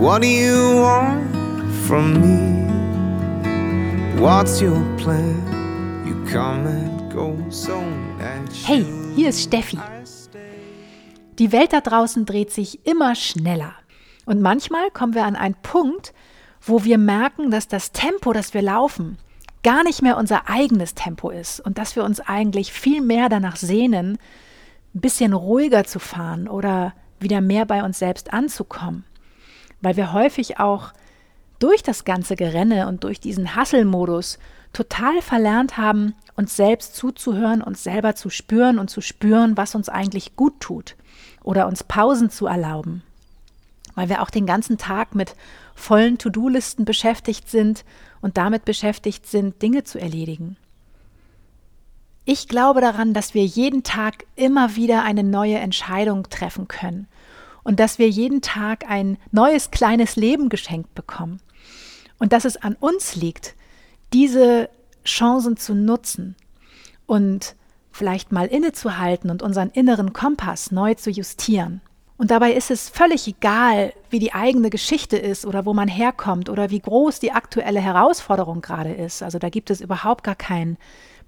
What do you want from me? What's your plan? You come and go so Hey, hier ist Steffi. Die Welt da draußen dreht sich immer schneller. Und manchmal kommen wir an einen Punkt, wo wir merken, dass das Tempo, das wir laufen, gar nicht mehr unser eigenes Tempo ist und dass wir uns eigentlich viel mehr danach sehnen, ein bisschen ruhiger zu fahren oder wieder mehr bei uns selbst anzukommen. Weil wir häufig auch durch das ganze Gerenne und durch diesen Hasselmodus total verlernt haben, uns selbst zuzuhören, uns selber zu spüren und zu spüren, was uns eigentlich gut tut oder uns Pausen zu erlauben. Weil wir auch den ganzen Tag mit vollen To-Do-Listen beschäftigt sind und damit beschäftigt sind, Dinge zu erledigen. Ich glaube daran, dass wir jeden Tag immer wieder eine neue Entscheidung treffen können und dass wir jeden Tag ein neues kleines Leben geschenkt bekommen und dass es an uns liegt, diese Chancen zu nutzen und vielleicht mal innezuhalten und unseren inneren Kompass neu zu justieren. Und dabei ist es völlig egal, wie die eigene Geschichte ist oder wo man herkommt oder wie groß die aktuelle Herausforderung gerade ist. Also da gibt es überhaupt gar kein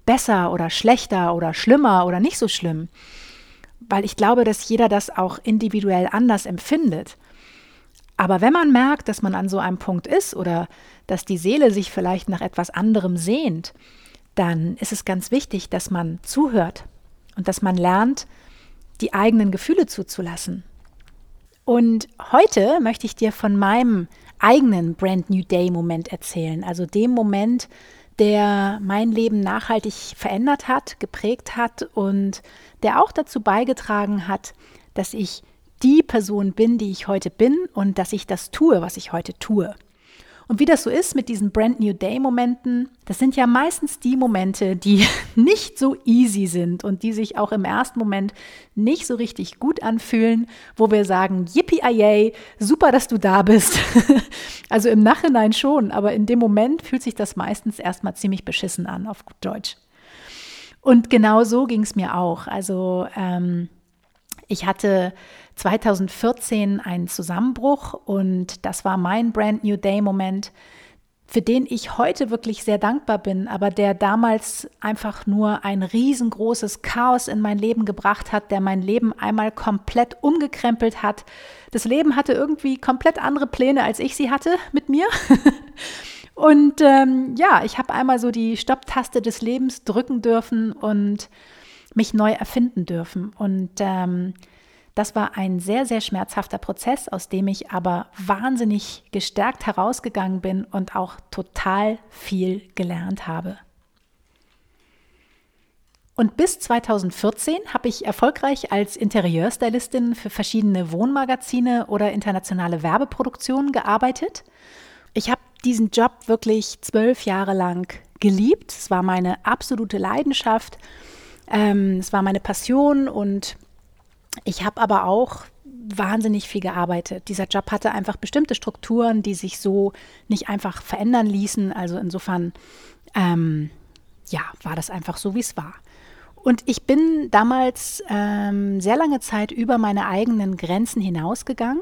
besser oder schlechter oder schlimmer oder nicht so schlimm, weil ich glaube, dass jeder das auch individuell anders empfindet. Aber wenn man merkt, dass man an so einem Punkt ist oder dass die Seele sich vielleicht nach etwas anderem sehnt, dann ist es ganz wichtig, dass man zuhört und dass man lernt, die eigenen Gefühle zuzulassen und heute möchte ich dir von meinem eigenen Brand New Day Moment erzählen, also dem Moment, der mein Leben nachhaltig verändert hat, geprägt hat und der auch dazu beigetragen hat, dass ich die Person bin, die ich heute bin und dass ich das tue, was ich heute tue. Und wie das so ist mit diesen Brand New Day Momenten, das sind ja meistens die Momente, die nicht so easy sind und die sich auch im ersten Moment nicht so richtig gut anfühlen, wo wir sagen, yippie yay, super, dass du da bist. also im Nachhinein schon, aber in dem Moment fühlt sich das meistens erstmal ziemlich beschissen an, auf gut Deutsch. Und genau so ging es mir auch. Also ähm, ich hatte 2014 einen Zusammenbruch und das war mein Brand New Day Moment, für den ich heute wirklich sehr dankbar bin, aber der damals einfach nur ein riesengroßes Chaos in mein Leben gebracht hat, der mein Leben einmal komplett umgekrempelt hat. Das Leben hatte irgendwie komplett andere Pläne, als ich sie hatte mit mir. Und ähm, ja, ich habe einmal so die Stopptaste des Lebens drücken dürfen und mich neu erfinden dürfen. Und ähm, das war ein sehr, sehr schmerzhafter Prozess, aus dem ich aber wahnsinnig gestärkt herausgegangen bin und auch total viel gelernt habe. Und bis 2014 habe ich erfolgreich als Interieurstylistin für verschiedene Wohnmagazine oder internationale Werbeproduktionen gearbeitet. Ich habe diesen Job wirklich zwölf Jahre lang geliebt. Es war meine absolute Leidenschaft. Ähm, es war meine Passion und ich habe aber auch wahnsinnig viel gearbeitet. Dieser Job hatte einfach bestimmte Strukturen, die sich so nicht einfach verändern ließen. Also insofern, ähm, ja, war das einfach so, wie es war. Und ich bin damals ähm, sehr lange Zeit über meine eigenen Grenzen hinausgegangen.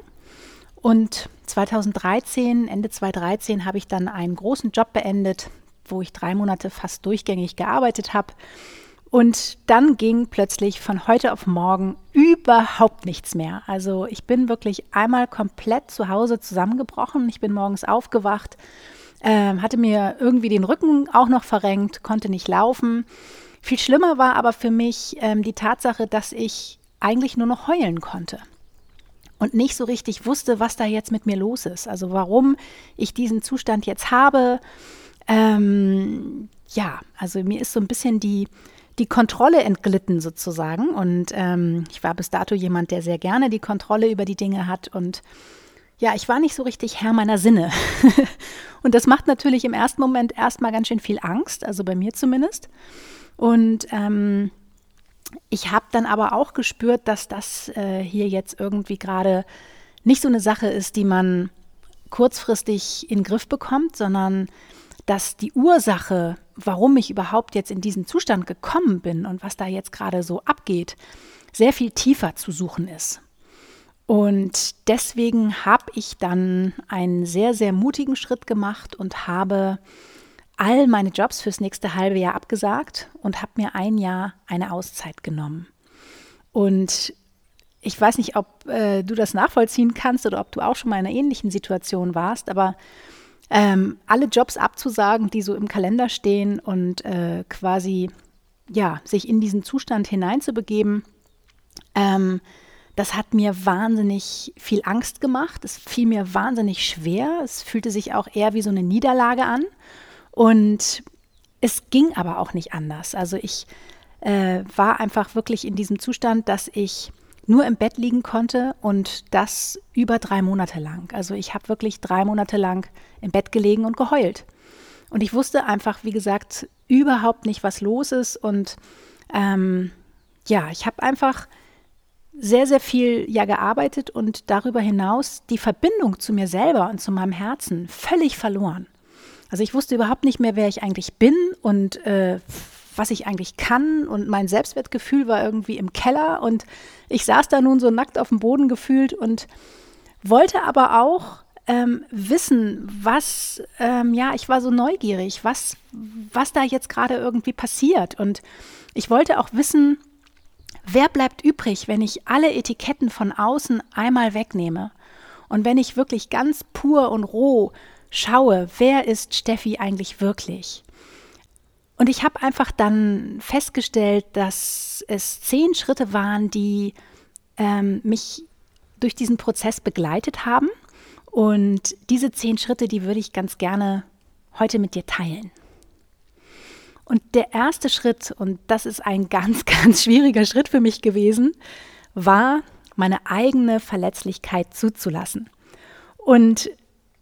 Und 2013, Ende 2013, habe ich dann einen großen Job beendet, wo ich drei Monate fast durchgängig gearbeitet habe und dann ging plötzlich von heute auf morgen überhaupt nichts mehr. Also ich bin wirklich einmal komplett zu Hause zusammengebrochen. Ich bin morgens aufgewacht, äh, hatte mir irgendwie den Rücken auch noch verrenkt, konnte nicht laufen. Viel schlimmer war aber für mich ähm, die Tatsache, dass ich eigentlich nur noch heulen konnte und nicht so richtig wusste, was da jetzt mit mir los ist. Also warum ich diesen Zustand jetzt habe. Ähm, ja, also mir ist so ein bisschen die die Kontrolle entglitten sozusagen. Und ähm, ich war bis dato jemand, der sehr gerne die Kontrolle über die Dinge hat. Und ja, ich war nicht so richtig Herr meiner Sinne. und das macht natürlich im ersten Moment erstmal ganz schön viel Angst, also bei mir zumindest. Und ähm, ich habe dann aber auch gespürt, dass das äh, hier jetzt irgendwie gerade nicht so eine Sache ist, die man kurzfristig in den Griff bekommt, sondern dass die Ursache, warum ich überhaupt jetzt in diesen Zustand gekommen bin und was da jetzt gerade so abgeht, sehr viel tiefer zu suchen ist. Und deswegen habe ich dann einen sehr, sehr mutigen Schritt gemacht und habe all meine Jobs fürs nächste halbe Jahr abgesagt und habe mir ein Jahr eine Auszeit genommen. Und ich weiß nicht, ob äh, du das nachvollziehen kannst oder ob du auch schon mal in einer ähnlichen Situation warst, aber ähm, alle Jobs abzusagen, die so im Kalender stehen und äh, quasi ja, sich in diesen Zustand hineinzubegeben, ähm, das hat mir wahnsinnig viel Angst gemacht. Es fiel mir wahnsinnig schwer. Es fühlte sich auch eher wie so eine Niederlage an. Und es ging aber auch nicht anders. Also ich äh, war einfach wirklich in diesem Zustand, dass ich nur im Bett liegen konnte und das über drei Monate lang. Also ich habe wirklich drei Monate lang im Bett gelegen und geheult. Und ich wusste einfach, wie gesagt, überhaupt nicht, was los ist. Und ähm, ja, ich habe einfach sehr, sehr viel ja gearbeitet und darüber hinaus die Verbindung zu mir selber und zu meinem Herzen völlig verloren. Also ich wusste überhaupt nicht mehr, wer ich eigentlich bin und äh, was ich eigentlich kann. Und mein Selbstwertgefühl war irgendwie im Keller. Und ich saß da nun so nackt auf dem Boden gefühlt und wollte aber auch ähm, wissen, was, ähm, ja, ich war so neugierig, was, was da jetzt gerade irgendwie passiert. Und ich wollte auch wissen, wer bleibt übrig, wenn ich alle Etiketten von außen einmal wegnehme? Und wenn ich wirklich ganz pur und roh schaue, wer ist Steffi eigentlich wirklich? Und ich habe einfach dann festgestellt, dass es zehn Schritte waren, die ähm, mich durch diesen Prozess begleitet haben. Und diese zehn Schritte, die würde ich ganz gerne heute mit dir teilen. Und der erste Schritt, und das ist ein ganz, ganz schwieriger Schritt für mich gewesen, war, meine eigene Verletzlichkeit zuzulassen. Und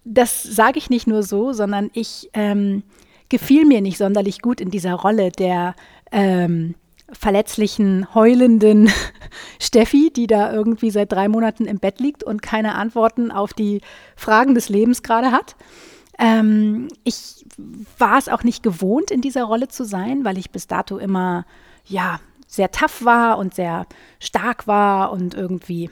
das sage ich nicht nur so, sondern ich ähm, gefiel mir nicht sonderlich gut in dieser Rolle der ähm, verletzlichen, heulenden Steffi, die da irgendwie seit drei Monaten im Bett liegt und keine Antworten auf die Fragen des Lebens gerade hat. Ähm, ich war es auch nicht gewohnt, in dieser Rolle zu sein, weil ich bis dato immer, ja, sehr tough war und sehr stark war und irgendwie,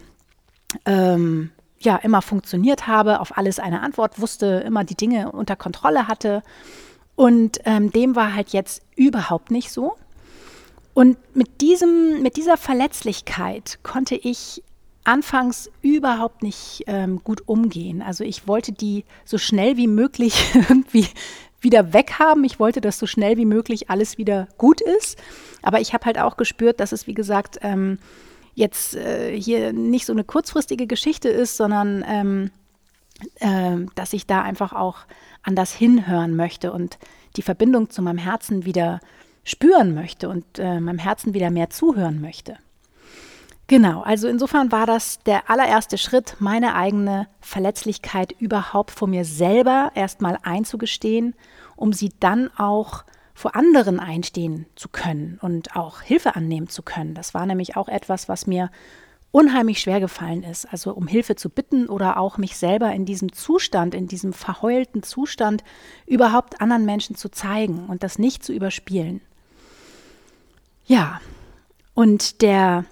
ähm, ja, immer funktioniert habe, auf alles eine Antwort wusste, immer die Dinge unter Kontrolle hatte. Und ähm, dem war halt jetzt überhaupt nicht so. Und mit, diesem, mit dieser Verletzlichkeit konnte ich anfangs überhaupt nicht ähm, gut umgehen. Also ich wollte die so schnell wie möglich irgendwie wieder weghaben. Ich wollte, dass so schnell wie möglich alles wieder gut ist. Aber ich habe halt auch gespürt, dass es, wie gesagt, ähm, jetzt äh, hier nicht so eine kurzfristige Geschichte ist, sondern ähm, äh, dass ich da einfach auch anders hinhören möchte und die Verbindung zu meinem Herzen wieder spüren möchte und äh, meinem Herzen wieder mehr zuhören möchte. Genau, also insofern war das der allererste Schritt, meine eigene Verletzlichkeit überhaupt vor mir selber erstmal einzugestehen, um sie dann auch vor anderen einstehen zu können und auch Hilfe annehmen zu können. Das war nämlich auch etwas, was mir unheimlich schwer gefallen ist. Also um Hilfe zu bitten oder auch mich selber in diesem Zustand, in diesem verheulten Zustand überhaupt anderen Menschen zu zeigen und das nicht zu überspielen. Ja, und der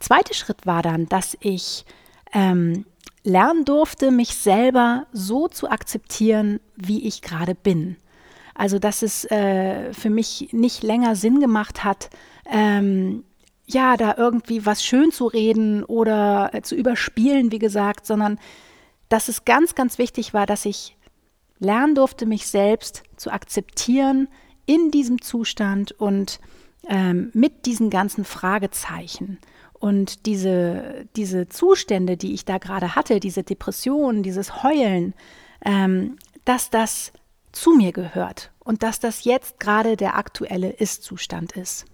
zweite Schritt war dann, dass ich ähm, lernen durfte, mich selber so zu akzeptieren, wie ich gerade bin. Also, dass es äh, für mich nicht länger Sinn gemacht hat, ähm, ja, da irgendwie was schön zu reden oder äh, zu überspielen, wie gesagt, sondern dass es ganz, ganz wichtig war, dass ich lernen durfte, mich selbst zu akzeptieren in diesem Zustand und ähm, mit diesen ganzen Fragezeichen. Und diese, diese Zustände, die ich da gerade hatte, diese Depression, dieses Heulen, ähm, dass das zu mir gehört und dass das jetzt gerade der aktuelle Ist-Zustand ist.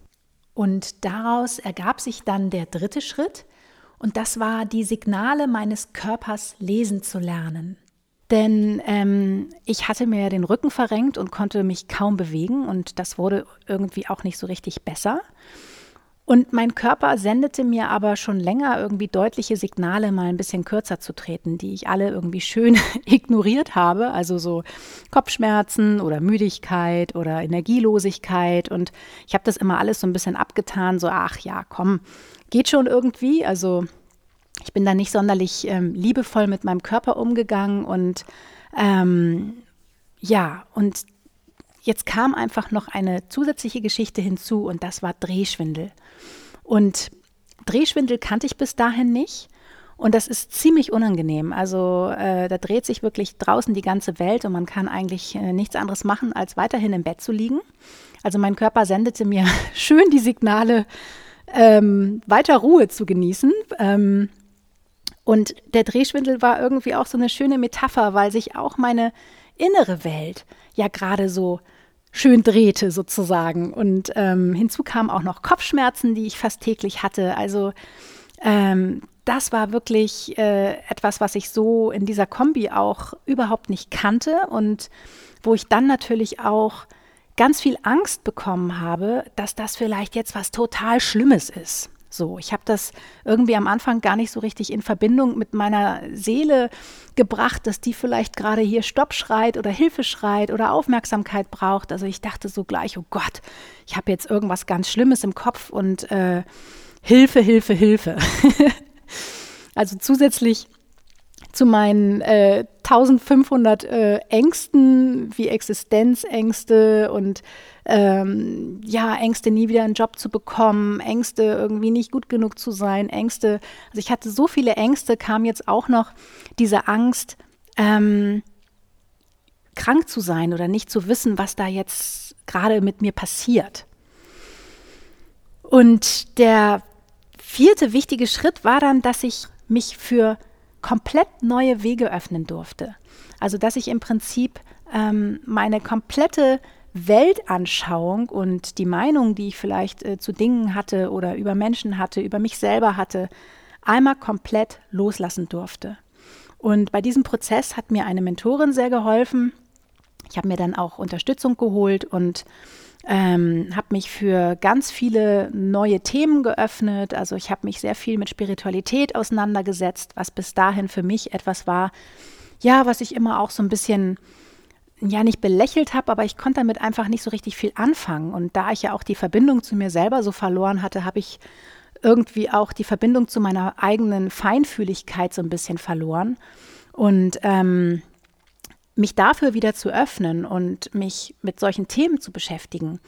Und daraus ergab sich dann der dritte Schritt, und das war die Signale meines Körpers lesen zu lernen. Denn ähm, ich hatte mir den Rücken verrenkt und konnte mich kaum bewegen und das wurde irgendwie auch nicht so richtig besser. Und mein Körper sendete mir aber schon länger irgendwie deutliche Signale, mal ein bisschen kürzer zu treten, die ich alle irgendwie schön ignoriert habe. Also so Kopfschmerzen oder Müdigkeit oder Energielosigkeit. Und ich habe das immer alles so ein bisschen abgetan, so, ach ja, komm, geht schon irgendwie. Also ich bin da nicht sonderlich ähm, liebevoll mit meinem Körper umgegangen und ähm, ja, und jetzt kam einfach noch eine zusätzliche Geschichte hinzu und das war Drehschwindel. Und Drehschwindel kannte ich bis dahin nicht. Und das ist ziemlich unangenehm. Also äh, da dreht sich wirklich draußen die ganze Welt und man kann eigentlich äh, nichts anderes machen, als weiterhin im Bett zu liegen. Also mein Körper sendete mir schön die Signale, ähm, weiter Ruhe zu genießen. Ähm, und der Drehschwindel war irgendwie auch so eine schöne Metapher, weil sich auch meine innere Welt ja gerade so schön drehte sozusagen. Und ähm, hinzu kamen auch noch Kopfschmerzen, die ich fast täglich hatte. Also ähm, das war wirklich äh, etwas, was ich so in dieser Kombi auch überhaupt nicht kannte und wo ich dann natürlich auch ganz viel Angst bekommen habe, dass das vielleicht jetzt was total Schlimmes ist. So, ich habe das irgendwie am Anfang gar nicht so richtig in Verbindung mit meiner Seele gebracht, dass die vielleicht gerade hier Stopp schreit oder Hilfe schreit oder Aufmerksamkeit braucht. Also ich dachte so gleich, oh Gott, ich habe jetzt irgendwas ganz Schlimmes im Kopf und äh, Hilfe, Hilfe, Hilfe. also zusätzlich zu meinen äh, 1500 äh, Ängsten wie Existenzängste und ähm, ja, Ängste, nie wieder einen Job zu bekommen, Ängste, irgendwie nicht gut genug zu sein, Ängste. Also ich hatte so viele Ängste, kam jetzt auch noch diese Angst, ähm, krank zu sein oder nicht zu wissen, was da jetzt gerade mit mir passiert. Und der vierte wichtige Schritt war dann, dass ich mich für komplett neue Wege öffnen durfte. Also dass ich im Prinzip ähm, meine komplette Weltanschauung und die Meinung, die ich vielleicht äh, zu Dingen hatte oder über Menschen hatte, über mich selber hatte, einmal komplett loslassen durfte. Und bei diesem Prozess hat mir eine Mentorin sehr geholfen. Ich habe mir dann auch Unterstützung geholt und ähm, habe mich für ganz viele neue Themen geöffnet. Also ich habe mich sehr viel mit Spiritualität auseinandergesetzt, was bis dahin für mich etwas war, ja, was ich immer auch so ein bisschen ja nicht belächelt habe, aber ich konnte damit einfach nicht so richtig viel anfangen. Und da ich ja auch die Verbindung zu mir selber so verloren hatte, habe ich irgendwie auch die Verbindung zu meiner eigenen Feinfühligkeit so ein bisschen verloren. Und ähm, mich dafür wieder zu öffnen und mich mit solchen Themen zu beschäftigen,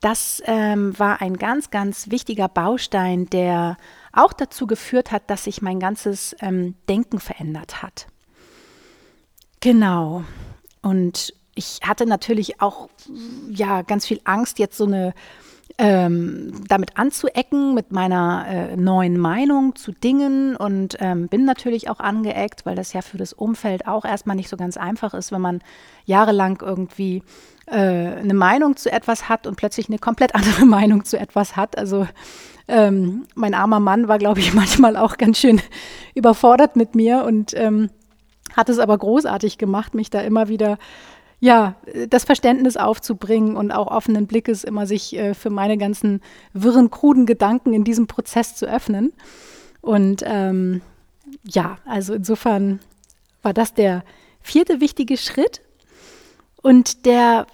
das ähm, war ein ganz, ganz wichtiger Baustein, der auch dazu geführt hat, dass sich mein ganzes ähm, Denken verändert hat. Genau. Und ich hatte natürlich auch ja ganz viel Angst, jetzt so eine ähm, damit anzuecken mit meiner äh, neuen Meinung zu Dingen und ähm, bin natürlich auch angeeckt, weil das ja für das Umfeld auch erstmal nicht so ganz einfach ist, wenn man jahrelang irgendwie äh, eine Meinung zu etwas hat und plötzlich eine komplett andere Meinung zu etwas hat. Also ähm, mein armer Mann war, glaube ich, manchmal auch ganz schön überfordert mit mir und ähm, hat es aber großartig gemacht, mich da immer wieder ja, das Verständnis aufzubringen und auch offenen Blickes immer sich äh, für meine ganzen wirren, kruden Gedanken in diesem Prozess zu öffnen. Und ähm, ja, also insofern war das der vierte wichtige Schritt. Und der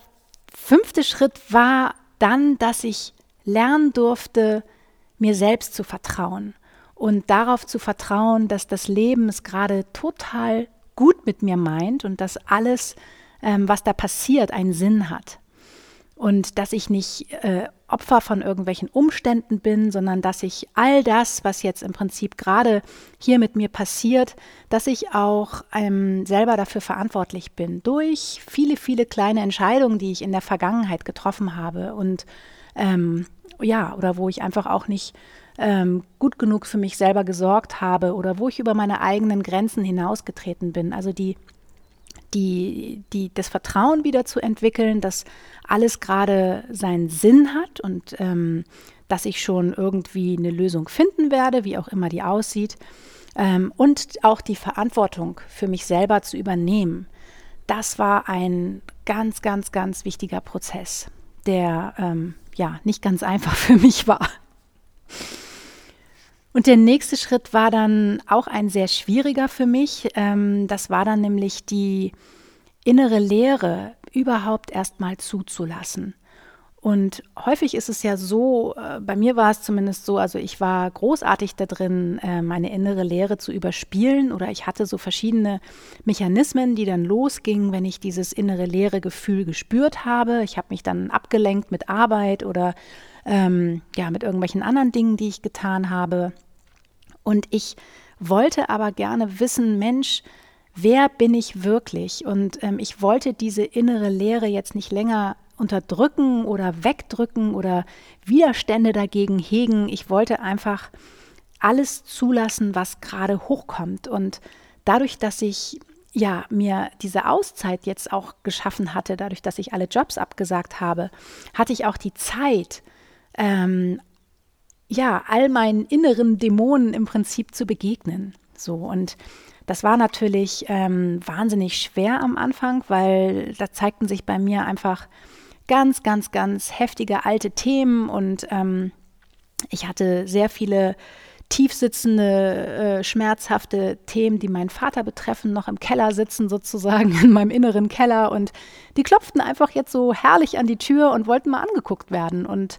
fünfte Schritt war dann, dass ich lernen durfte, mir selbst zu vertrauen und darauf zu vertrauen, dass das Leben es gerade total gut mit mir meint und dass alles ähm, was da passiert, einen Sinn hat. Und dass ich nicht äh, Opfer von irgendwelchen Umständen bin, sondern dass ich all das, was jetzt im Prinzip gerade hier mit mir passiert, dass ich auch ähm, selber dafür verantwortlich bin. Durch viele, viele kleine Entscheidungen, die ich in der Vergangenheit getroffen habe. Und ähm, ja, oder wo ich einfach auch nicht ähm, gut genug für mich selber gesorgt habe oder wo ich über meine eigenen Grenzen hinausgetreten bin. Also die die, die, das Vertrauen wieder zu entwickeln, dass alles gerade seinen Sinn hat und ähm, dass ich schon irgendwie eine Lösung finden werde, wie auch immer die aussieht. Ähm, und auch die Verantwortung für mich selber zu übernehmen. Das war ein ganz, ganz, ganz wichtiger Prozess, der ähm, ja nicht ganz einfach für mich war. Und der nächste Schritt war dann auch ein sehr schwieriger für mich. Ähm, das war dann nämlich die innere Lehre überhaupt erstmal zuzulassen. Und häufig ist es ja so, äh, bei mir war es zumindest so, also ich war großartig da drin, äh, meine innere Lehre zu überspielen oder ich hatte so verschiedene Mechanismen, die dann losgingen, wenn ich dieses innere leere Gefühl gespürt habe. Ich habe mich dann abgelenkt mit Arbeit oder ähm, ja, mit irgendwelchen anderen Dingen, die ich getan habe. Und ich wollte aber gerne wissen, Mensch, wer bin ich wirklich? Und ähm, ich wollte diese innere Leere jetzt nicht länger unterdrücken oder wegdrücken oder Widerstände dagegen hegen. Ich wollte einfach alles zulassen, was gerade hochkommt. Und dadurch, dass ich ja mir diese Auszeit jetzt auch geschaffen hatte, dadurch, dass ich alle Jobs abgesagt habe, hatte ich auch die Zeit, ähm, ja, all meinen inneren Dämonen im Prinzip zu begegnen. So und das war natürlich ähm, wahnsinnig schwer am Anfang, weil da zeigten sich bei mir einfach ganz, ganz, ganz heftige alte Themen und ähm, ich hatte sehr viele tiefsitzende, äh, schmerzhafte Themen, die meinen Vater betreffen, noch im Keller sitzen sozusagen, in meinem inneren Keller und die klopften einfach jetzt so herrlich an die Tür und wollten mal angeguckt werden und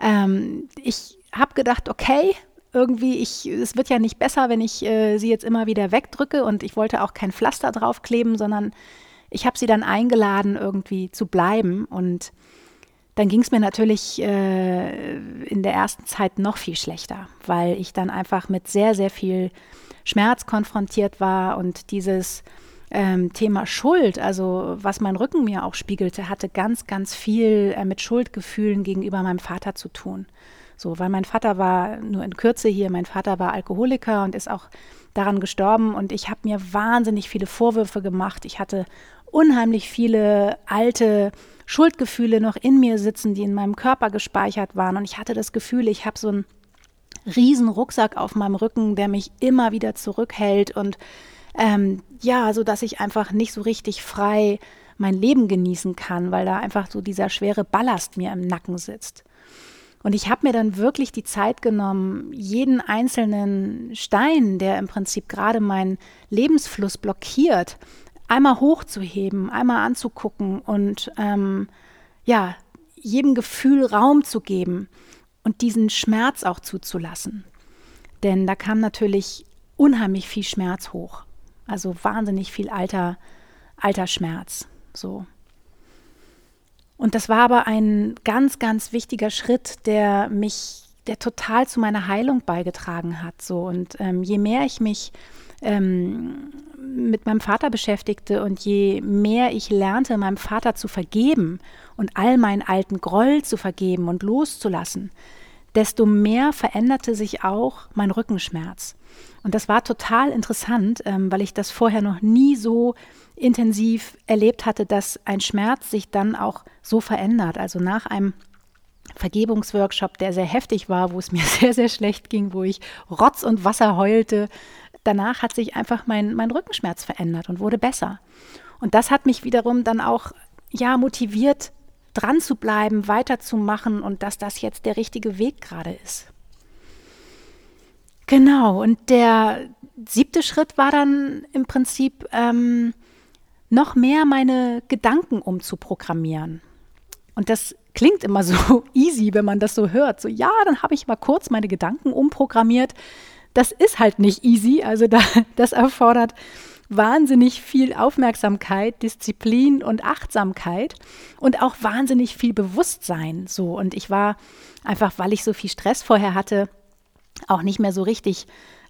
ähm, ich habe gedacht, okay, irgendwie, ich, es wird ja nicht besser, wenn ich äh, sie jetzt immer wieder wegdrücke und ich wollte auch kein Pflaster draufkleben, sondern ich habe sie dann eingeladen, irgendwie zu bleiben und dann ging es mir natürlich äh, in der ersten Zeit noch viel schlechter, weil ich dann einfach mit sehr, sehr viel Schmerz konfrontiert war und dieses ähm, Thema Schuld, also was mein Rücken mir auch spiegelte, hatte ganz, ganz viel äh, mit Schuldgefühlen gegenüber meinem Vater zu tun. So, weil mein Vater war nur in Kürze hier, mein Vater war Alkoholiker und ist auch daran gestorben und ich habe mir wahnsinnig viele Vorwürfe gemacht. Ich hatte unheimlich viele alte Schuldgefühle noch in mir sitzen, die in meinem Körper gespeichert waren und ich hatte das Gefühl, ich habe so einen riesen Rucksack auf meinem Rücken, der mich immer wieder zurückhält und ähm, ja, so dass ich einfach nicht so richtig frei mein Leben genießen kann, weil da einfach so dieser schwere Ballast mir im Nacken sitzt. Und ich habe mir dann wirklich die Zeit genommen, jeden einzelnen Stein, der im Prinzip gerade meinen Lebensfluss blockiert, einmal hochzuheben, einmal anzugucken und ähm, ja, jedem Gefühl Raum zu geben und diesen Schmerz auch zuzulassen. Denn da kam natürlich unheimlich viel Schmerz hoch. Also wahnsinnig viel alter, alter Schmerz. So. Und das war aber ein ganz, ganz wichtiger Schritt, der mich, der total zu meiner Heilung beigetragen hat. So. Und ähm, je mehr ich mich ähm, mit meinem Vater beschäftigte und je mehr ich lernte, meinem Vater zu vergeben und all meinen alten Groll zu vergeben und loszulassen, desto mehr veränderte sich auch mein Rückenschmerz. Und das war total interessant, ähm, weil ich das vorher noch nie so intensiv erlebt hatte, dass ein Schmerz sich dann auch so verändert. Also nach einem Vergebungsworkshop, der sehr heftig war, wo es mir sehr, sehr schlecht ging, wo ich Rotz und Wasser heulte. Danach hat sich einfach mein, mein Rückenschmerz verändert und wurde besser. Und das hat mich wiederum dann auch ja motiviert, dran zu bleiben, weiterzumachen und dass das jetzt der richtige Weg gerade ist. Genau, und der siebte Schritt war dann im Prinzip ähm, noch mehr meine Gedanken umzuprogrammieren. Und das klingt immer so easy, wenn man das so hört. So, ja, dann habe ich mal kurz meine Gedanken umprogrammiert. Das ist halt nicht easy. Also da, das erfordert wahnsinnig viel Aufmerksamkeit, Disziplin und Achtsamkeit und auch wahnsinnig viel Bewusstsein. So und ich war einfach, weil ich so viel Stress vorher hatte, auch nicht mehr so richtig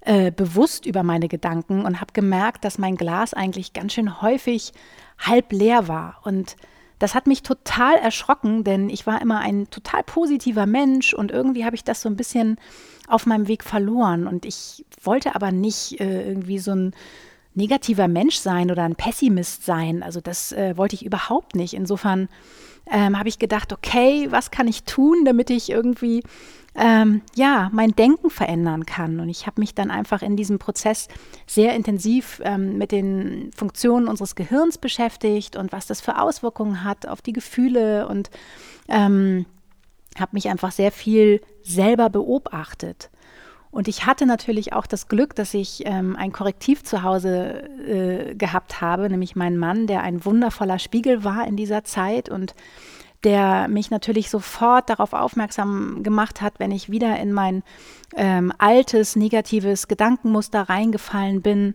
äh, bewusst über meine Gedanken und habe gemerkt, dass mein Glas eigentlich ganz schön häufig halb leer war. Und das hat mich total erschrocken, denn ich war immer ein total positiver Mensch und irgendwie habe ich das so ein bisschen auf meinem Weg verloren. Und ich wollte aber nicht äh, irgendwie so ein negativer Mensch sein oder ein Pessimist sein. Also das äh, wollte ich überhaupt nicht. Insofern ähm, habe ich gedacht, okay, was kann ich tun, damit ich irgendwie ähm, ja mein Denken verändern kann. Und ich habe mich dann einfach in diesem Prozess sehr intensiv ähm, mit den Funktionen unseres Gehirns beschäftigt und was das für Auswirkungen hat auf die Gefühle und ähm, habe mich einfach sehr viel selber beobachtet. Und ich hatte natürlich auch das Glück, dass ich ähm, ein Korrektiv zu Hause äh, gehabt habe, nämlich meinen Mann, der ein wundervoller Spiegel war in dieser Zeit und der mich natürlich sofort darauf aufmerksam gemacht hat, wenn ich wieder in mein ähm, altes, negatives Gedankenmuster reingefallen bin.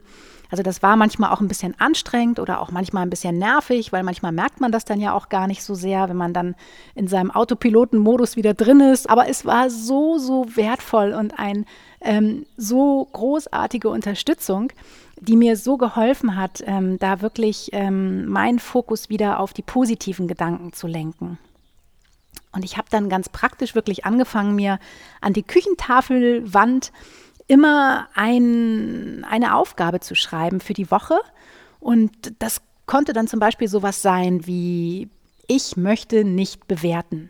Also das war manchmal auch ein bisschen anstrengend oder auch manchmal ein bisschen nervig, weil manchmal merkt man das dann ja auch gar nicht so sehr, wenn man dann in seinem Autopilotenmodus wieder drin ist. Aber es war so, so wertvoll und ein ähm, so großartige Unterstützung, die mir so geholfen hat, ähm, da wirklich ähm, meinen Fokus wieder auf die positiven Gedanken zu lenken. Und ich habe dann ganz praktisch wirklich angefangen, mir an die Küchentafelwand immer ein, eine Aufgabe zu schreiben für die Woche. Und das konnte dann zum Beispiel sowas sein wie, ich möchte nicht bewerten.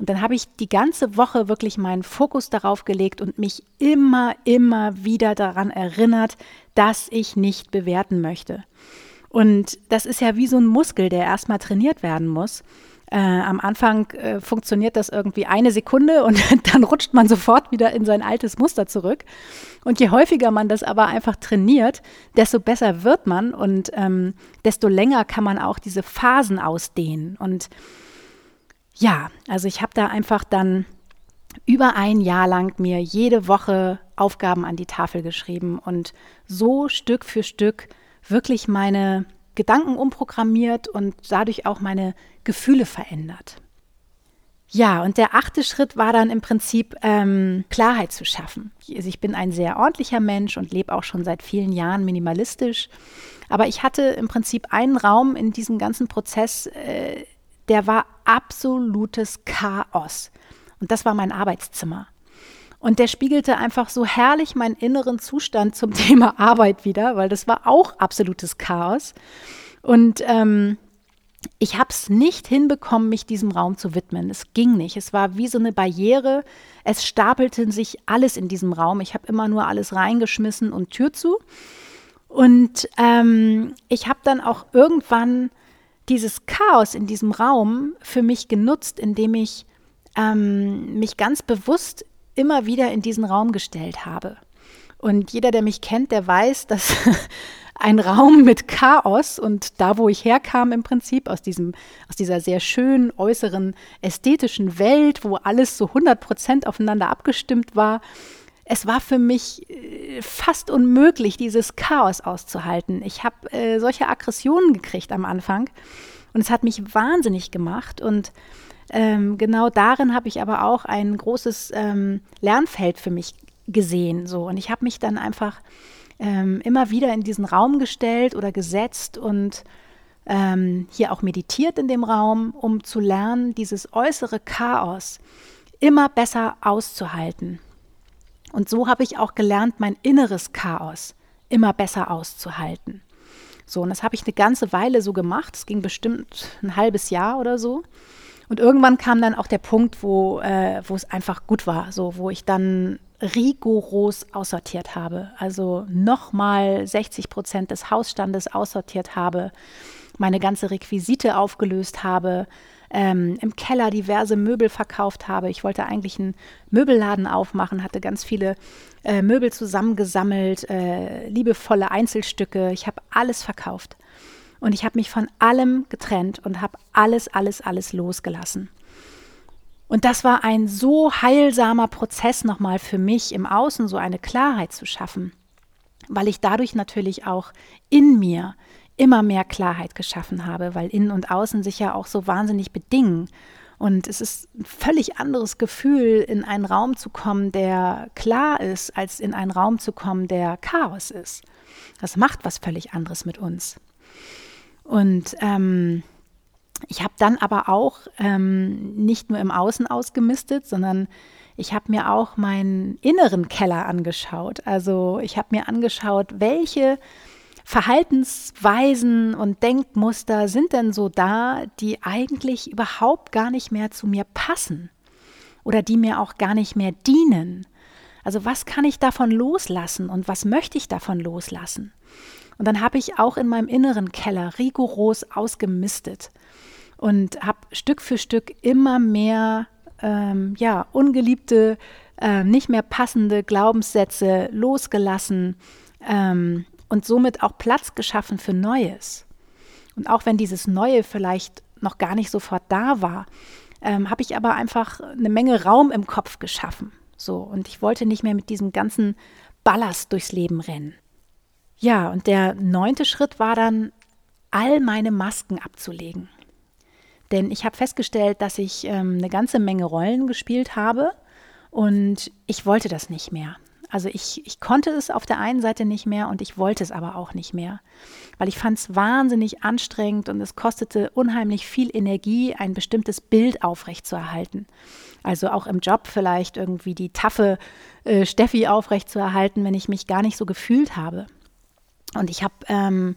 Und dann habe ich die ganze Woche wirklich meinen Fokus darauf gelegt und mich immer, immer wieder daran erinnert, dass ich nicht bewerten möchte. Und das ist ja wie so ein Muskel, der erstmal trainiert werden muss. Äh, am Anfang äh, funktioniert das irgendwie eine Sekunde und dann rutscht man sofort wieder in sein altes Muster zurück. Und je häufiger man das aber einfach trainiert, desto besser wird man und ähm, desto länger kann man auch diese Phasen ausdehnen. Und ja, also ich habe da einfach dann über ein Jahr lang mir jede Woche Aufgaben an die Tafel geschrieben und so Stück für Stück wirklich meine Gedanken umprogrammiert und dadurch auch meine Gefühle verändert. Ja, und der achte Schritt war dann im Prinzip ähm, Klarheit zu schaffen. Also ich bin ein sehr ordentlicher Mensch und lebe auch schon seit vielen Jahren minimalistisch. Aber ich hatte im Prinzip einen Raum in diesem ganzen Prozess, äh, der war absolutes Chaos. Und das war mein Arbeitszimmer. Und der spiegelte einfach so herrlich meinen inneren Zustand zum Thema Arbeit wieder, weil das war auch absolutes Chaos. Und ähm, ich habe es nicht hinbekommen, mich diesem Raum zu widmen. Es ging nicht. Es war wie so eine Barriere. Es stapelte sich alles in diesem Raum. Ich habe immer nur alles reingeschmissen und Tür zu. Und ähm, ich habe dann auch irgendwann dieses Chaos in diesem Raum für mich genutzt, indem ich ähm, mich ganz bewusst immer wieder in diesen Raum gestellt habe. Und jeder, der mich kennt, der weiß, dass ein Raum mit Chaos und da, wo ich herkam im Prinzip, aus, diesem, aus dieser sehr schönen äußeren ästhetischen Welt, wo alles so 100 Prozent aufeinander abgestimmt war, es war für mich äh, fast unmöglich, dieses Chaos auszuhalten. Ich habe äh, solche Aggressionen gekriegt am Anfang und es hat mich wahnsinnig gemacht. Und ähm, genau darin habe ich aber auch ein großes ähm, Lernfeld für mich gesehen. So. Und ich habe mich dann einfach ähm, immer wieder in diesen Raum gestellt oder gesetzt und ähm, hier auch meditiert in dem Raum, um zu lernen, dieses äußere Chaos immer besser auszuhalten. Und so habe ich auch gelernt, mein inneres Chaos immer besser auszuhalten. So, und das habe ich eine ganze Weile so gemacht. Es ging bestimmt ein halbes Jahr oder so. Und irgendwann kam dann auch der Punkt, wo, äh, wo es einfach gut war, so wo ich dann rigoros aussortiert habe. Also nochmal 60 Prozent des Hausstandes aussortiert habe, meine ganze Requisite aufgelöst habe, ähm, im Keller diverse Möbel verkauft habe. Ich wollte eigentlich einen Möbelladen aufmachen, hatte ganz viele äh, Möbel zusammengesammelt, äh, liebevolle Einzelstücke. Ich habe alles verkauft. Und ich habe mich von allem getrennt und habe alles, alles, alles losgelassen. Und das war ein so heilsamer Prozess nochmal für mich im Außen, so eine Klarheit zu schaffen, weil ich dadurch natürlich auch in mir immer mehr Klarheit geschaffen habe, weil innen und außen sich ja auch so wahnsinnig bedingen. Und es ist ein völlig anderes Gefühl, in einen Raum zu kommen, der klar ist, als in einen Raum zu kommen, der Chaos ist. Das macht was völlig anderes mit uns. Und ähm, ich habe dann aber auch ähm, nicht nur im Außen ausgemistet, sondern ich habe mir auch meinen inneren Keller angeschaut. Also ich habe mir angeschaut, welche Verhaltensweisen und Denkmuster sind denn so da, die eigentlich überhaupt gar nicht mehr zu mir passen oder die mir auch gar nicht mehr dienen? Also was kann ich davon loslassen und was möchte ich davon loslassen? Und dann habe ich auch in meinem inneren Keller rigoros ausgemistet und habe Stück für Stück immer mehr ähm, ja, ungeliebte, äh, nicht mehr passende Glaubenssätze losgelassen ähm, und somit auch Platz geschaffen für Neues. Und auch wenn dieses Neue vielleicht noch gar nicht sofort da war, ähm, habe ich aber einfach eine Menge Raum im Kopf geschaffen. So, und ich wollte nicht mehr mit diesem ganzen Ballast durchs Leben rennen. Ja, und der neunte Schritt war dann, all meine Masken abzulegen. Denn ich habe festgestellt, dass ich ähm, eine ganze Menge Rollen gespielt habe und ich wollte das nicht mehr. Also ich, ich konnte es auf der einen Seite nicht mehr und ich wollte es aber auch nicht mehr, weil ich fand es wahnsinnig anstrengend und es kostete unheimlich viel Energie, ein bestimmtes Bild aufrechtzuerhalten. Also auch im Job vielleicht irgendwie die taffe äh, Steffi aufrechtzuerhalten, wenn ich mich gar nicht so gefühlt habe. Und ich habe ähm,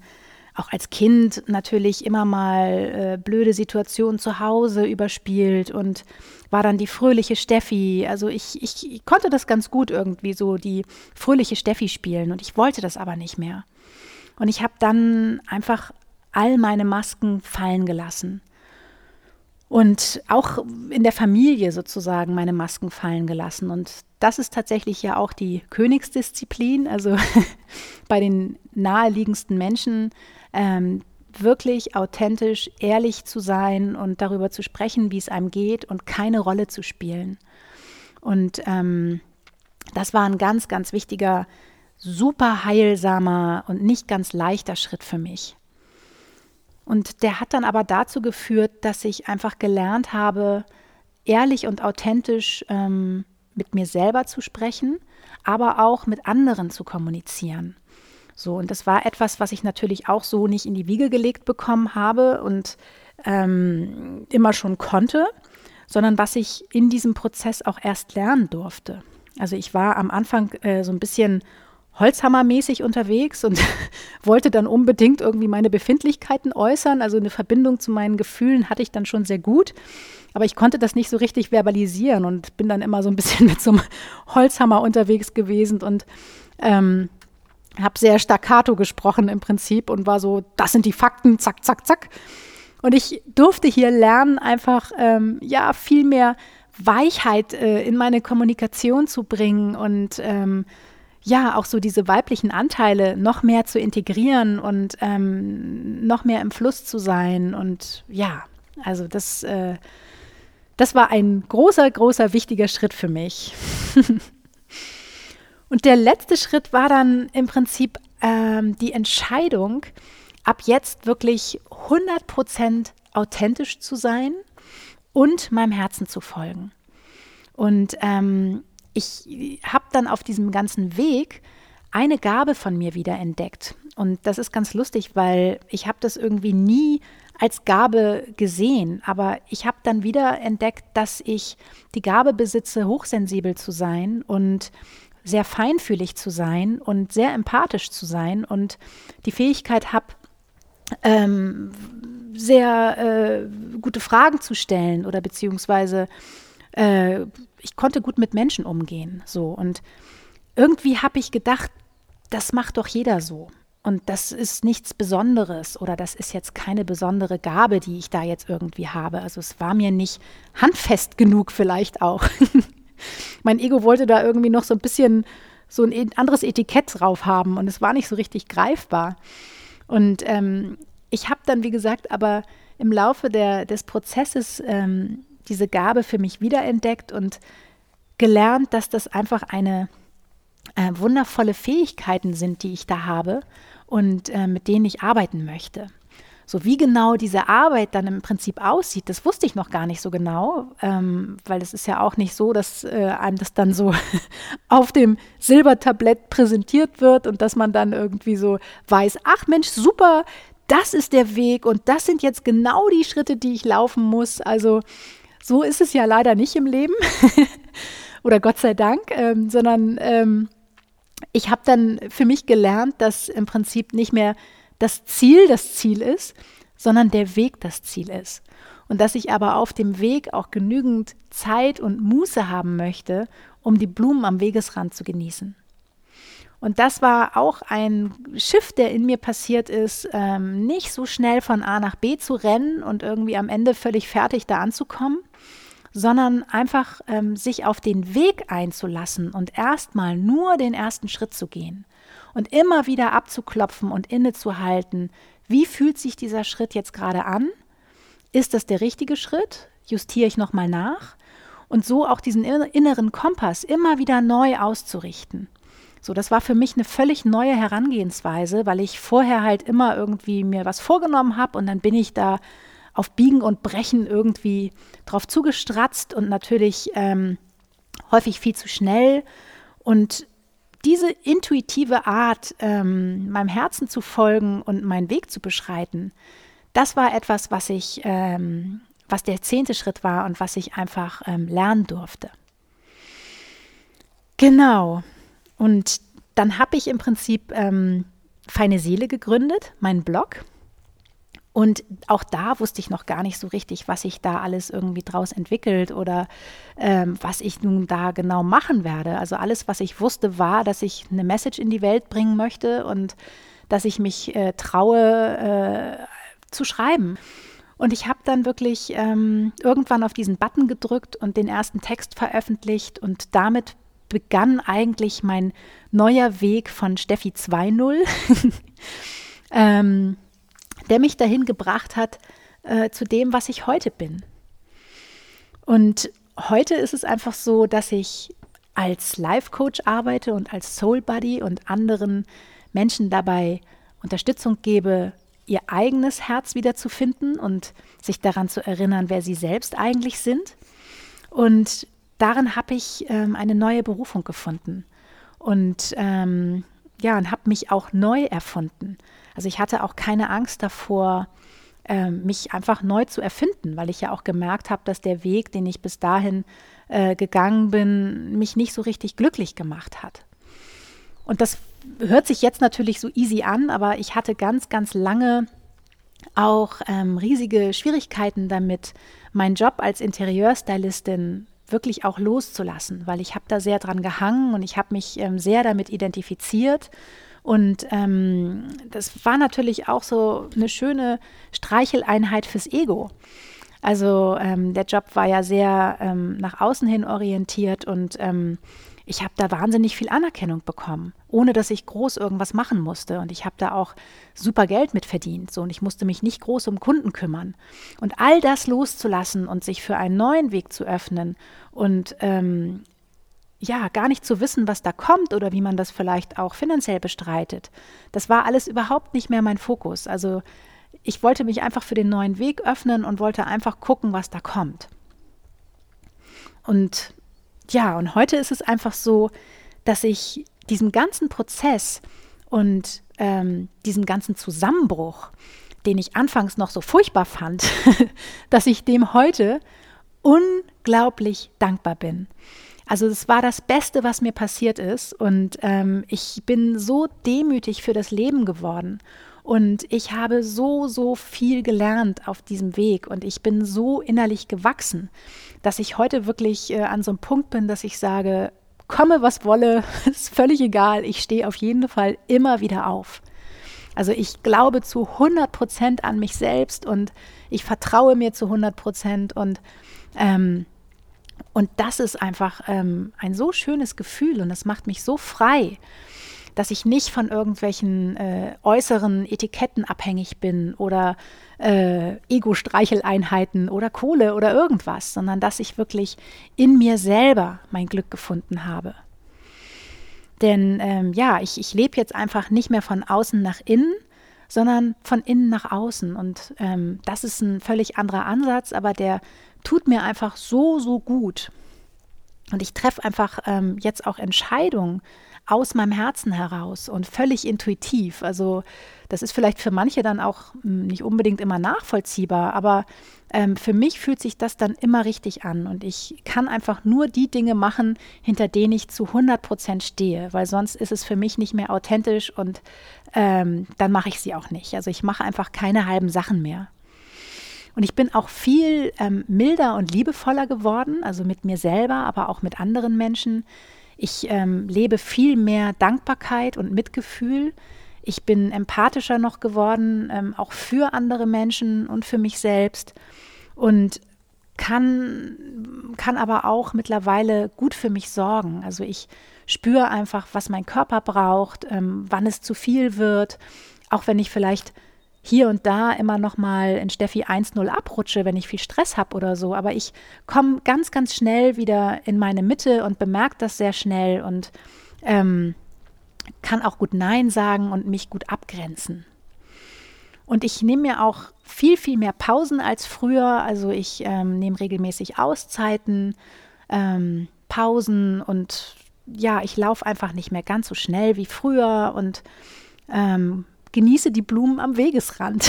auch als Kind natürlich immer mal äh, blöde Situationen zu Hause überspielt und war dann die fröhliche Steffi. Also ich, ich, ich, konnte das ganz gut irgendwie so die fröhliche Steffi spielen und ich wollte das aber nicht mehr. Und ich habe dann einfach all meine Masken fallen gelassen. Und auch in der Familie sozusagen meine Masken fallen gelassen. Und das ist tatsächlich ja auch die Königsdisziplin. Also bei den naheliegendsten Menschen ähm, wirklich authentisch, ehrlich zu sein und darüber zu sprechen, wie es einem geht und keine Rolle zu spielen. Und ähm, das war ein ganz, ganz wichtiger, super heilsamer und nicht ganz leichter Schritt für mich. Und der hat dann aber dazu geführt, dass ich einfach gelernt habe, ehrlich und authentisch ähm, mit mir selber zu sprechen, aber auch mit anderen zu kommunizieren. So, und das war etwas, was ich natürlich auch so nicht in die Wiege gelegt bekommen habe und ähm, immer schon konnte, sondern was ich in diesem Prozess auch erst lernen durfte. Also ich war am Anfang äh, so ein bisschen Holzhammermäßig unterwegs und wollte dann unbedingt irgendwie meine Befindlichkeiten äußern. Also eine Verbindung zu meinen Gefühlen hatte ich dann schon sehr gut. Aber ich konnte das nicht so richtig verbalisieren und bin dann immer so ein bisschen mit so einem Holzhammer unterwegs gewesen und ähm, habe sehr staccato gesprochen im Prinzip und war so, das sind die Fakten, zack, zack, zack. Und ich durfte hier lernen, einfach ähm, ja viel mehr Weichheit äh, in meine Kommunikation zu bringen und ähm, ja auch so diese weiblichen Anteile noch mehr zu integrieren und ähm, noch mehr im Fluss zu sein. Und ja, also das, äh, das war ein großer, großer, wichtiger Schritt für mich. Und der letzte Schritt war dann im Prinzip ähm, die Entscheidung, ab jetzt wirklich 100% authentisch zu sein und meinem Herzen zu folgen. Und ähm, ich habe dann auf diesem ganzen Weg eine Gabe von mir wieder entdeckt. Und das ist ganz lustig, weil ich habe das irgendwie nie als Gabe gesehen, aber ich habe dann wieder entdeckt, dass ich die Gabe besitze, hochsensibel zu sein und sehr feinfühlig zu sein und sehr empathisch zu sein und die Fähigkeit habe, ähm, sehr äh, gute Fragen zu stellen oder beziehungsweise äh, ich konnte gut mit Menschen umgehen. So und irgendwie habe ich gedacht, das macht doch jeder so. Und das ist nichts Besonderes oder das ist jetzt keine besondere Gabe, die ich da jetzt irgendwie habe. Also es war mir nicht handfest genug vielleicht auch. mein Ego wollte da irgendwie noch so ein bisschen so ein e-, anderes Etikett drauf haben und es war nicht so richtig greifbar. Und ähm, ich habe dann, wie gesagt, aber im Laufe der, des Prozesses ähm, diese Gabe für mich wiederentdeckt und gelernt, dass das einfach eine äh, wundervolle Fähigkeiten sind, die ich da habe und äh, mit denen ich arbeiten möchte. So wie genau diese Arbeit dann im Prinzip aussieht, das wusste ich noch gar nicht so genau, ähm, weil es ist ja auch nicht so, dass äh, einem das dann so auf dem Silbertablett präsentiert wird und dass man dann irgendwie so weiß, ach Mensch, super, das ist der Weg und das sind jetzt genau die Schritte, die ich laufen muss. Also so ist es ja leider nicht im Leben oder Gott sei Dank, ähm, sondern ähm, ich habe dann für mich gelernt, dass im Prinzip nicht mehr das Ziel das Ziel ist, sondern der Weg das Ziel ist. Und dass ich aber auf dem Weg auch genügend Zeit und Muße haben möchte, um die Blumen am Wegesrand zu genießen. Und das war auch ein Schiff, der in mir passiert ist, ähm, nicht so schnell von A nach B zu rennen und irgendwie am Ende völlig fertig da anzukommen, sondern einfach ähm, sich auf den Weg einzulassen und erstmal nur den ersten Schritt zu gehen und immer wieder abzuklopfen und innezuhalten, wie fühlt sich dieser Schritt jetzt gerade an? Ist das der richtige Schritt? Justiere ich nochmal nach? Und so auch diesen inneren Kompass immer wieder neu auszurichten. So, das war für mich eine völlig neue Herangehensweise, weil ich vorher halt immer irgendwie mir was vorgenommen habe und dann bin ich da auf Biegen und Brechen irgendwie drauf zugestratzt und natürlich ähm, häufig viel zu schnell. Und diese intuitive Art, ähm, meinem Herzen zu folgen und meinen Weg zu beschreiten, das war etwas, was ich, ähm, was der zehnte Schritt war und was ich einfach ähm, lernen durfte. Genau. Und dann habe ich im Prinzip ähm, Feine Seele gegründet, meinen Blog. Und auch da wusste ich noch gar nicht so richtig, was sich da alles irgendwie draus entwickelt oder ähm, was ich nun da genau machen werde. Also alles, was ich wusste, war, dass ich eine Message in die Welt bringen möchte und dass ich mich äh, traue äh, zu schreiben. Und ich habe dann wirklich ähm, irgendwann auf diesen Button gedrückt und den ersten Text veröffentlicht und damit begann eigentlich mein neuer Weg von Steffi 2.0, ähm, der mich dahin gebracht hat äh, zu dem, was ich heute bin. Und heute ist es einfach so, dass ich als Life Coach arbeite und als Soul Buddy und anderen Menschen dabei Unterstützung gebe, ihr eigenes Herz wiederzufinden und sich daran zu erinnern, wer sie selbst eigentlich sind. Und darin habe ich ähm, eine neue Berufung gefunden und ähm, ja, und habe mich auch neu erfunden. Also ich hatte auch keine Angst davor, ähm, mich einfach neu zu erfinden, weil ich ja auch gemerkt habe, dass der Weg, den ich bis dahin äh, gegangen bin, mich nicht so richtig glücklich gemacht hat. Und das hört sich jetzt natürlich so easy an, aber ich hatte ganz, ganz lange auch ähm, riesige Schwierigkeiten damit, meinen Job als Interieurstylistin wirklich auch loszulassen, weil ich habe da sehr dran gehangen und ich habe mich ähm, sehr damit identifiziert. Und ähm, das war natürlich auch so eine schöne Streicheleinheit fürs Ego. Also ähm, der Job war ja sehr ähm, nach außen hin orientiert und ähm, ich habe da wahnsinnig viel Anerkennung bekommen, ohne dass ich groß irgendwas machen musste. Und ich habe da auch super Geld mit verdient. So, und ich musste mich nicht groß um Kunden kümmern. Und all das loszulassen und sich für einen neuen Weg zu öffnen und ähm, ja, gar nicht zu wissen, was da kommt oder wie man das vielleicht auch finanziell bestreitet. Das war alles überhaupt nicht mehr mein Fokus. Also ich wollte mich einfach für den neuen Weg öffnen und wollte einfach gucken, was da kommt. Und ja, und heute ist es einfach so, dass ich diesen ganzen Prozess und ähm, diesen ganzen Zusammenbruch, den ich anfangs noch so furchtbar fand, dass ich dem heute unglaublich dankbar bin. Also es war das Beste, was mir passiert ist und ähm, ich bin so demütig für das Leben geworden und ich habe so, so viel gelernt auf diesem Weg. Und ich bin so innerlich gewachsen, dass ich heute wirklich äh, an so einem Punkt bin, dass ich sage, komme was wolle, ist völlig egal, ich stehe auf jeden Fall immer wieder auf. Also ich glaube zu 100 Prozent an mich selbst und ich vertraue mir zu 100 Prozent. Und ähm, und das ist einfach ähm, ein so schönes Gefühl und das macht mich so frei dass ich nicht von irgendwelchen äh, äußeren Etiketten abhängig bin oder äh, Ego-Streicheleinheiten oder Kohle oder irgendwas, sondern dass ich wirklich in mir selber mein Glück gefunden habe. Denn ähm, ja, ich, ich lebe jetzt einfach nicht mehr von außen nach innen, sondern von innen nach außen. Und ähm, das ist ein völlig anderer Ansatz, aber der tut mir einfach so, so gut. Und ich treffe einfach ähm, jetzt auch Entscheidungen aus meinem Herzen heraus und völlig intuitiv. Also das ist vielleicht für manche dann auch hm, nicht unbedingt immer nachvollziehbar, aber ähm, für mich fühlt sich das dann immer richtig an und ich kann einfach nur die Dinge machen, hinter denen ich zu 100 Prozent stehe, weil sonst ist es für mich nicht mehr authentisch und ähm, dann mache ich sie auch nicht. Also ich mache einfach keine halben Sachen mehr. Und ich bin auch viel ähm, milder und liebevoller geworden, also mit mir selber, aber auch mit anderen Menschen. Ich ähm, lebe viel mehr Dankbarkeit und Mitgefühl. Ich bin empathischer noch geworden, ähm, auch für andere Menschen und für mich selbst. Und kann, kann aber auch mittlerweile gut für mich sorgen. Also ich spüre einfach, was mein Körper braucht, ähm, wann es zu viel wird. Auch wenn ich vielleicht hier und da immer noch mal in Steffi 1-0 abrutsche, wenn ich viel Stress habe oder so. Aber ich komme ganz, ganz schnell wieder in meine Mitte und bemerke das sehr schnell und ähm, kann auch gut Nein sagen und mich gut abgrenzen. Und ich nehme mir auch viel, viel mehr Pausen als früher. Also ich ähm, nehme regelmäßig Auszeiten, ähm, Pausen und ja, ich laufe einfach nicht mehr ganz so schnell wie früher und ähm, genieße die Blumen am Wegesrand.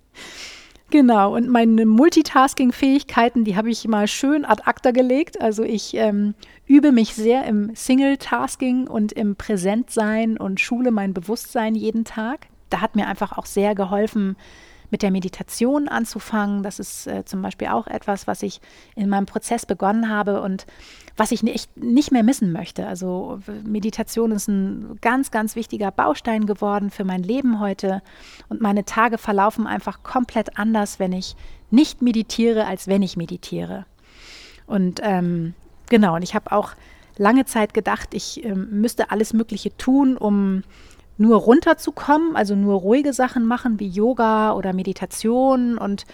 genau, und meine Multitasking-Fähigkeiten, die habe ich mal schön ad acta gelegt. Also ich ähm, übe mich sehr im Single-Tasking und im Präsentsein und schule mein Bewusstsein jeden Tag. Da hat mir einfach auch sehr geholfen, mit der Meditation anzufangen. Das ist äh, zum Beispiel auch etwas, was ich in meinem Prozess begonnen habe und was ich nicht, nicht mehr missen möchte. Also Meditation ist ein ganz, ganz wichtiger Baustein geworden für mein Leben heute und meine Tage verlaufen einfach komplett anders, wenn ich nicht meditiere, als wenn ich meditiere. Und ähm, genau, und ich habe auch lange Zeit gedacht, ich ähm, müsste alles Mögliche tun, um nur runterzukommen, also nur ruhige Sachen machen wie Yoga oder Meditation. Und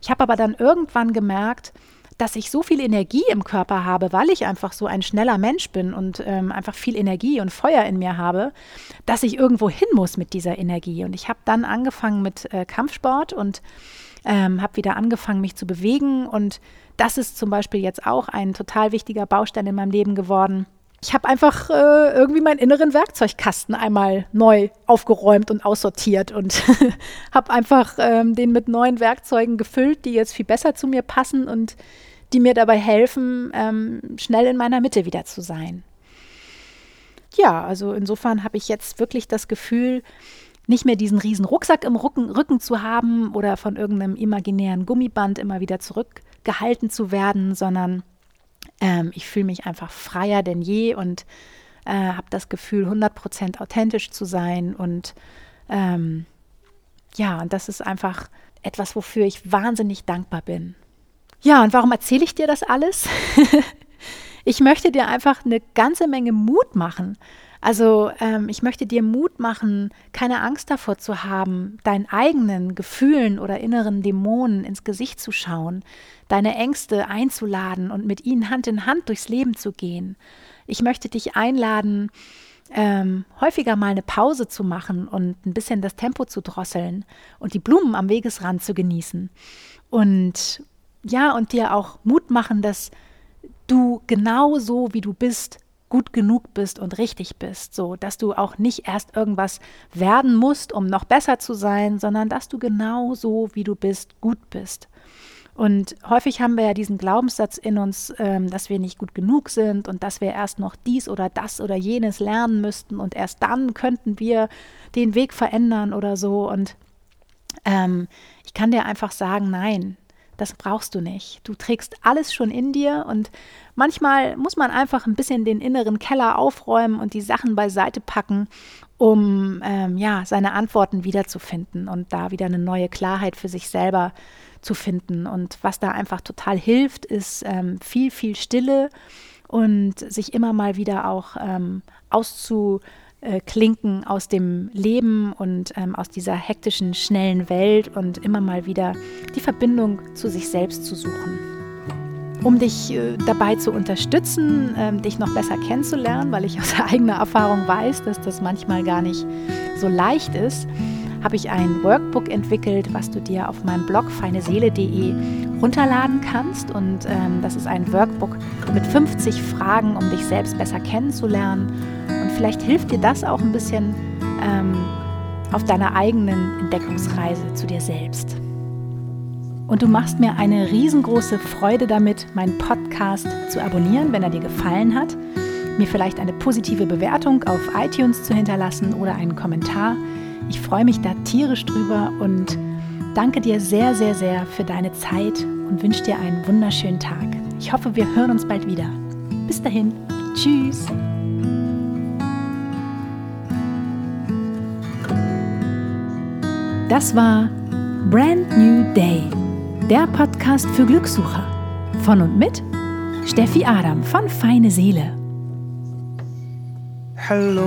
ich habe aber dann irgendwann gemerkt, dass ich so viel Energie im Körper habe, weil ich einfach so ein schneller Mensch bin und ähm, einfach viel Energie und Feuer in mir habe, dass ich irgendwo hin muss mit dieser Energie. Und ich habe dann angefangen mit äh, Kampfsport und ähm, habe wieder angefangen, mich zu bewegen. Und das ist zum Beispiel jetzt auch ein total wichtiger Baustein in meinem Leben geworden ich habe einfach äh, irgendwie meinen inneren Werkzeugkasten einmal neu aufgeräumt und aussortiert und habe einfach ähm, den mit neuen Werkzeugen gefüllt, die jetzt viel besser zu mir passen und die mir dabei helfen, ähm, schnell in meiner Mitte wieder zu sein. Ja, also insofern habe ich jetzt wirklich das Gefühl, nicht mehr diesen riesen Rucksack im Rücken, Rücken zu haben oder von irgendeinem imaginären Gummiband immer wieder zurückgehalten zu werden, sondern ähm, ich fühle mich einfach freier denn je und äh, habe das Gefühl, 100% authentisch zu sein. Und ähm, ja, und das ist einfach etwas, wofür ich wahnsinnig dankbar bin. Ja, und warum erzähle ich dir das alles? ich möchte dir einfach eine ganze Menge Mut machen. Also ähm, ich möchte dir Mut machen, keine Angst davor zu haben, deinen eigenen Gefühlen oder inneren Dämonen ins Gesicht zu schauen, deine Ängste einzuladen und mit ihnen Hand in Hand durchs Leben zu gehen. Ich möchte dich einladen, ähm, häufiger mal eine Pause zu machen und ein bisschen das Tempo zu drosseln und die Blumen am Wegesrand zu genießen. Und ja, und dir auch Mut machen, dass du genau so, wie du bist, gut genug bist und richtig bist, so dass du auch nicht erst irgendwas werden musst, um noch besser zu sein, sondern dass du genau so, wie du bist, gut bist. Und häufig haben wir ja diesen Glaubenssatz in uns, ähm, dass wir nicht gut genug sind und dass wir erst noch dies oder das oder jenes lernen müssten und erst dann könnten wir den Weg verändern oder so. Und ähm, ich kann dir einfach sagen, nein, das brauchst du nicht. Du trägst alles schon in dir und manchmal muss man einfach ein bisschen den inneren Keller aufräumen und die Sachen beiseite packen, um ähm, ja seine Antworten wiederzufinden und da wieder eine neue Klarheit für sich selber zu finden. Und was da einfach total hilft, ist ähm, viel, viel Stille und sich immer mal wieder auch ähm, auszu äh, klinken aus dem Leben und ähm, aus dieser hektischen, schnellen Welt und immer mal wieder die Verbindung zu sich selbst zu suchen. Um dich äh, dabei zu unterstützen, äh, dich noch besser kennenzulernen, weil ich aus eigener Erfahrung weiß, dass das manchmal gar nicht so leicht ist, habe ich ein Workbook entwickelt, was du dir auf meinem Blog feineseele.de runterladen kannst. Und ähm, das ist ein Workbook mit 50 Fragen, um dich selbst besser kennenzulernen. Und vielleicht hilft dir das auch ein bisschen ähm, auf deiner eigenen Entdeckungsreise zu dir selbst. Und du machst mir eine riesengroße Freude damit, meinen Podcast zu abonnieren, wenn er dir gefallen hat, mir vielleicht eine positive Bewertung auf iTunes zu hinterlassen oder einen Kommentar. Ich freue mich da tierisch drüber und danke dir sehr, sehr, sehr für deine Zeit und wünsche dir einen wunderschönen Tag. Ich hoffe, wir hören uns bald wieder. Bis dahin. Tschüss. Das war Brand New Day, der Podcast für Glückssucher. Von und mit Steffi Adam von Feine Seele. Hello,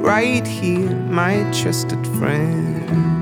right here, my trusted friend.